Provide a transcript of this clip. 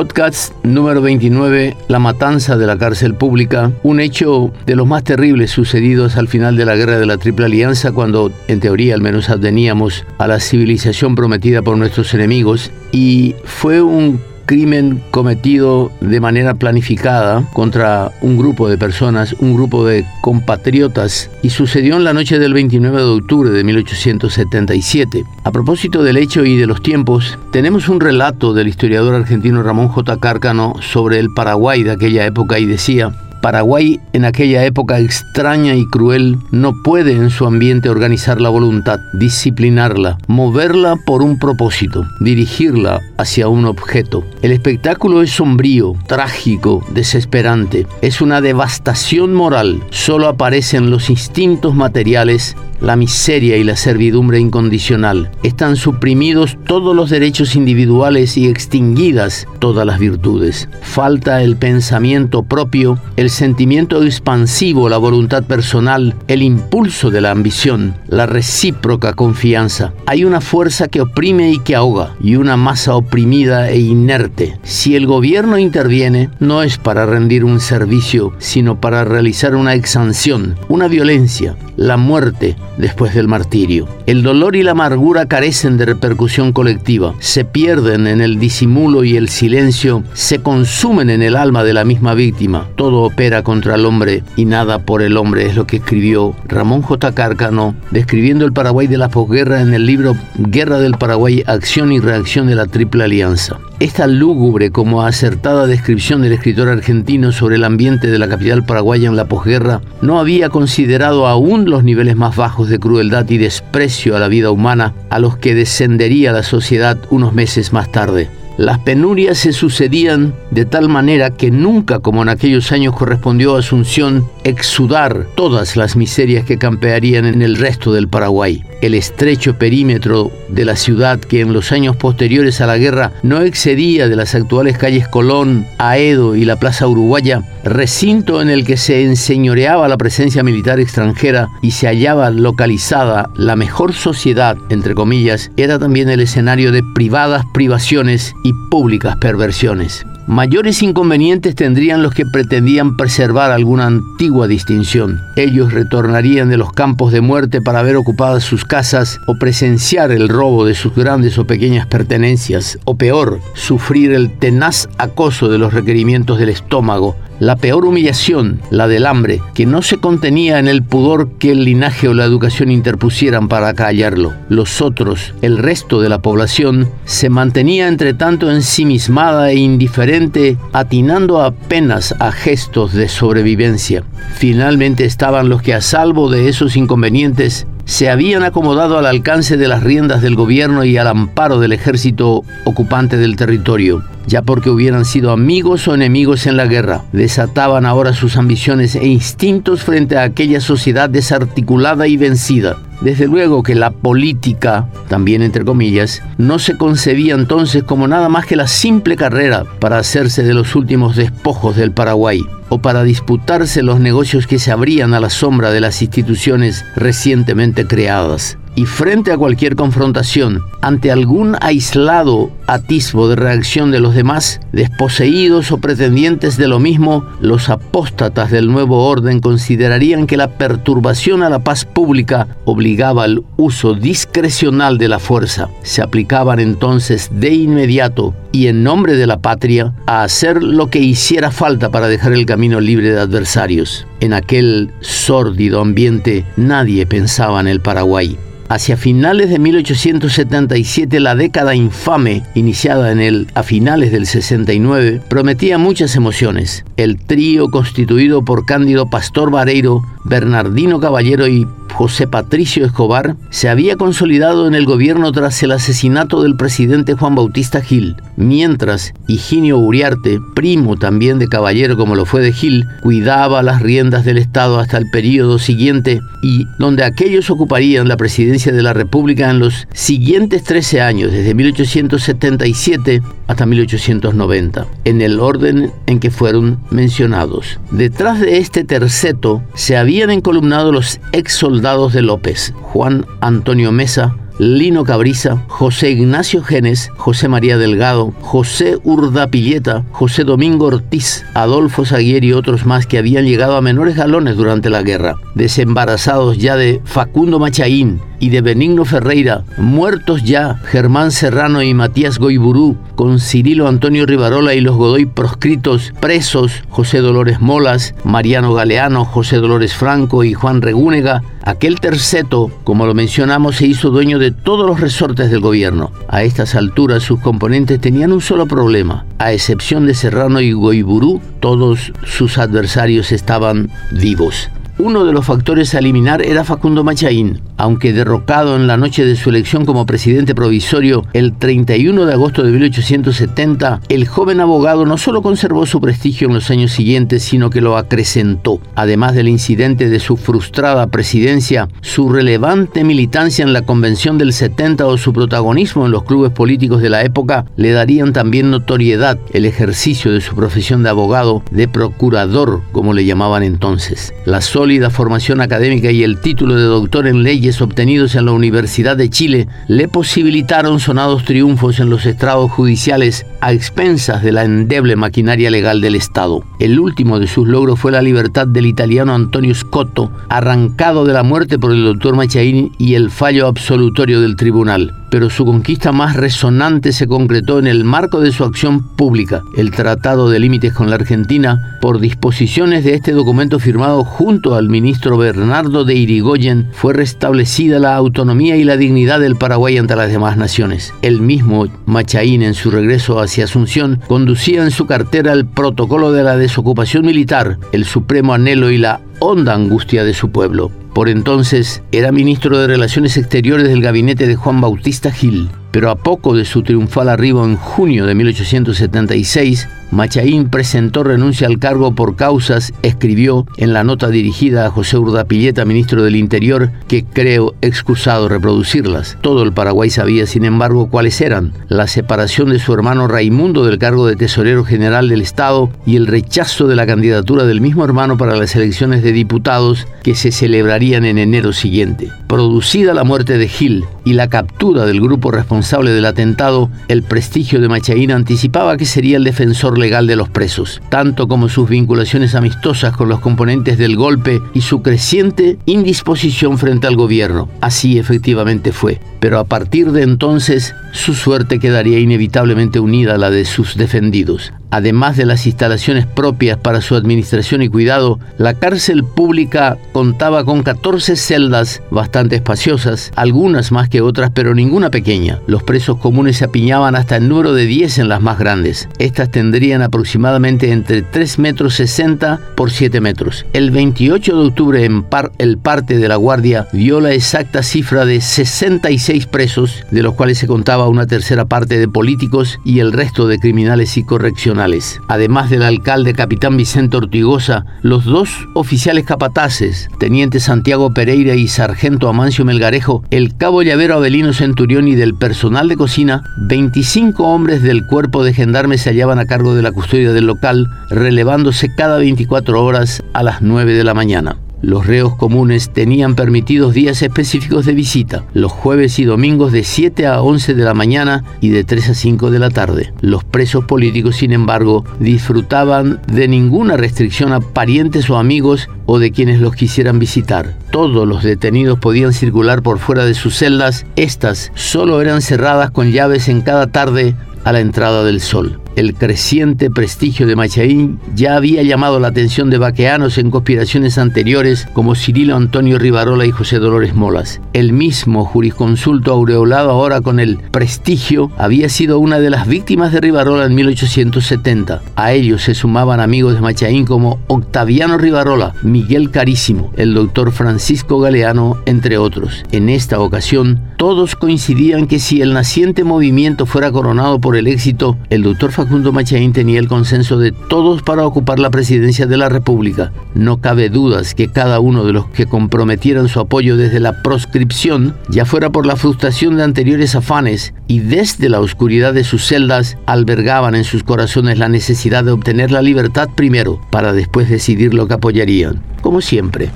Podcast número 29, La matanza de la cárcel pública, un hecho de los más terribles sucedidos al final de la guerra de la Triple Alianza, cuando en teoría al menos ateníamos a la civilización prometida por nuestros enemigos, y fue un crimen cometido de manera planificada contra un grupo de personas, un grupo de compatriotas, y sucedió en la noche del 29 de octubre de 1877. A propósito del hecho y de los tiempos, tenemos un relato del historiador argentino Ramón J. Cárcano sobre el Paraguay de aquella época y decía, Paraguay en aquella época extraña y cruel no puede en su ambiente organizar la voluntad, disciplinarla, moverla por un propósito, dirigirla hacia un objeto. El espectáculo es sombrío, trágico, desesperante. Es una devastación moral. Solo aparecen los instintos materiales la miseria y la servidumbre incondicional. Están suprimidos todos los derechos individuales y extinguidas todas las virtudes. Falta el pensamiento propio, el sentimiento expansivo, la voluntad personal, el impulso de la ambición, la recíproca confianza. Hay una fuerza que oprime y que ahoga, y una masa oprimida e inerte. Si el gobierno interviene, no es para rendir un servicio, sino para realizar una exanción, una violencia, la muerte, después del martirio. El dolor y la amargura carecen de repercusión colectiva, se pierden en el disimulo y el silencio, se consumen en el alma de la misma víctima. Todo opera contra el hombre y nada por el hombre, es lo que escribió Ramón J. Cárcano, describiendo el Paraguay de la posguerra en el libro Guerra del Paraguay, Acción y Reacción de la Triple Alianza. Esta lúgubre como acertada descripción del escritor argentino sobre el ambiente de la capital paraguaya en la posguerra no había considerado aún los niveles más bajos de crueldad y desprecio a la vida humana a los que descendería la sociedad unos meses más tarde. Las penurias se sucedían de tal manera que nunca como en aquellos años correspondió a Asunción exudar todas las miserias que campearían en el resto del Paraguay. El estrecho perímetro de la ciudad que en los años posteriores a la guerra no excedía de las actuales calles Colón, Aedo y la Plaza Uruguaya, recinto en el que se enseñoreaba la presencia militar extranjera y se hallaba localizada la mejor sociedad, entre comillas, era también el escenario de privadas privaciones y públicas perversiones. Mayores inconvenientes tendrían los que pretendían preservar alguna antigua distinción. Ellos retornarían de los campos de muerte para ver ocupadas sus casas o presenciar el robo de sus grandes o pequeñas pertenencias, o peor, sufrir el tenaz acoso de los requerimientos del estómago, la peor humillación, la del hambre, que no se contenía en el pudor que el linaje o la educación interpusieran para callarlo. Los otros, el resto de la población, se mantenía entre tanto ensimismada e indiferente, atinando apenas a gestos de sobrevivencia. Finalmente estaban los que a salvo de esos inconvenientes se habían acomodado al alcance de las riendas del gobierno y al amparo del ejército ocupante del territorio, ya porque hubieran sido amigos o enemigos en la guerra. Desataban ahora sus ambiciones e instintos frente a aquella sociedad desarticulada y vencida. Desde luego que la política, también entre comillas, no se concebía entonces como nada más que la simple carrera para hacerse de los últimos despojos del Paraguay o para disputarse los negocios que se abrían a la sombra de las instituciones recientemente creadas y frente a cualquier confrontación, ante algún aislado atisbo de reacción de los demás, desposeídos o pretendientes de lo mismo, los apóstatas del nuevo orden considerarían que la perturbación a la paz pública obligaba al uso discrecional de la fuerza. Se aplicaban entonces de inmediato y en nombre de la patria a hacer lo que hiciera falta para dejar el camino libre de adversarios. En aquel sórdido ambiente nadie pensaba en el Paraguay. Hacia finales de 1877, la década infame, iniciada en el a finales del 69, prometía muchas emociones. El trío constituido por Cándido Pastor Vareiro, Bernardino Caballero y José Patricio Escobar se había consolidado en el gobierno tras el asesinato del presidente Juan Bautista Gil, mientras Higinio Uriarte, primo también de Caballero como lo fue de Gil, cuidaba las riendas del Estado hasta el periodo siguiente y donde aquellos ocuparían la presidencia de la República en los siguientes 13 años, desde 1877 hasta 1890, en el orden en que fueron mencionados. Detrás de este terceto se habían encolumnado los ex soldados de López, Juan Antonio Mesa, Lino Cabriza, José Ignacio Genes, José María Delgado, José Urdapilleta, José Domingo Ortiz, Adolfo Zaguier y otros más que habían llegado a menores galones durante la guerra, desembarazados ya de Facundo Machaín, y de Benigno Ferreira, muertos ya Germán Serrano y Matías Goiburú, con Cirilo Antonio Rivarola y los Godoy proscritos, presos José Dolores Molas, Mariano Galeano, José Dolores Franco y Juan Regúnega, aquel terceto, como lo mencionamos, se hizo dueño de todos los resortes del gobierno. A estas alturas sus componentes tenían un solo problema, a excepción de Serrano y Goiburú, todos sus adversarios estaban vivos. Uno de los factores a eliminar era Facundo Machaín, aunque derrocado en la noche de su elección como presidente provisorio el 31 de agosto de 1870, el joven abogado no solo conservó su prestigio en los años siguientes, sino que lo acrecentó. Además del incidente de su frustrada presidencia, su relevante militancia en la Convención del 70 o su protagonismo en los clubes políticos de la época le darían también notoriedad el ejercicio de su profesión de abogado, de procurador, como le llamaban entonces. La sólida formación académica y el título de doctor en leyes obtenidos en la Universidad de Chile le posibilitaron sonados triunfos en los estrados judiciales a expensas de la endeble maquinaria legal del Estado. El último de sus logros fue la libertad del italiano Antonio Scotto, arrancado de la muerte por el doctor Machain y el fallo absolutorio del tribunal pero su conquista más resonante se concretó en el marco de su acción pública, el Tratado de Límites con la Argentina, por disposiciones de este documento firmado junto al ministro Bernardo de Irigoyen, fue restablecida la autonomía y la dignidad del Paraguay ante las demás naciones. El mismo Machaín, en su regreso hacia Asunción, conducía en su cartera el protocolo de la desocupación militar, el supremo anhelo y la honda angustia de su pueblo. Por entonces era ministro de Relaciones Exteriores del gabinete de Juan Bautista Gil, pero a poco de su triunfal arribo en junio de 1876, Machaín presentó renuncia al cargo por causas, escribió en la nota dirigida a José Urdapilleta, ministro del Interior, que creo excusado reproducirlas. Todo el Paraguay sabía, sin embargo, cuáles eran. La separación de su hermano Raimundo del cargo de tesorero general del Estado y el rechazo de la candidatura del mismo hermano para las elecciones de diputados que se celebrarían en enero siguiente. Producida la muerte de Gil y la captura del grupo responsable del atentado, el prestigio de Machaín anticipaba que sería el defensor legal de los presos, tanto como sus vinculaciones amistosas con los componentes del golpe y su creciente indisposición frente al gobierno. Así efectivamente fue. Pero a partir de entonces, su suerte quedaría inevitablemente unida a la de sus defendidos. Además de las instalaciones propias para su administración y cuidado, la cárcel pública contaba con 14 celdas bastante espaciosas, algunas más que otras, pero ninguna pequeña. Los presos comunes se apiñaban hasta el número de 10 en las más grandes. Estas tendrían aproximadamente entre 3 metros 60 por 7 metros. El 28 de octubre en par, el parte de la guardia dio la exacta cifra de 66 presos, de los cuales se contaba una tercera parte de políticos y el resto de criminales y correccionales Además del alcalde capitán Vicente Ortigosa, los dos oficiales capataces, teniente Santiago Pereira y sargento Amancio Melgarejo, el cabo llavero Abelino Centurión y del personal de cocina, 25 hombres del cuerpo de gendarmes se hallaban a cargo de la custodia del local, relevándose cada 24 horas a las 9 de la mañana. Los reos comunes tenían permitidos días específicos de visita, los jueves y domingos de 7 a 11 de la mañana y de 3 a 5 de la tarde. Los presos políticos, sin embargo, disfrutaban de ninguna restricción a parientes o amigos o de quienes los quisieran visitar. Todos los detenidos podían circular por fuera de sus celdas, estas solo eran cerradas con llaves en cada tarde a la entrada del sol. El creciente prestigio de Machaín ya había llamado la atención de vaqueanos en conspiraciones anteriores como Cirilo Antonio Rivarola y José Dolores Molas. El mismo jurisconsulto aureolado ahora con el prestigio había sido una de las víctimas de Rivarola en 1870. A ellos se sumaban amigos de Machaín como Octaviano Rivarola, Miguel Carísimo, el doctor Francisco Galeano, entre otros. En esta ocasión, todos coincidían que si el naciente movimiento fuera coronado por el éxito, el doctor Facundo Machaín tenía el consenso de todos para ocupar la presidencia de la República. No cabe dudas que cada uno de los que comprometieran su apoyo desde la proscripción, ya fuera por la frustración de anteriores afanes y desde la oscuridad de sus celdas, albergaban en sus corazones la necesidad de obtener la libertad primero para después decidir lo que apoyarían. Como siempre,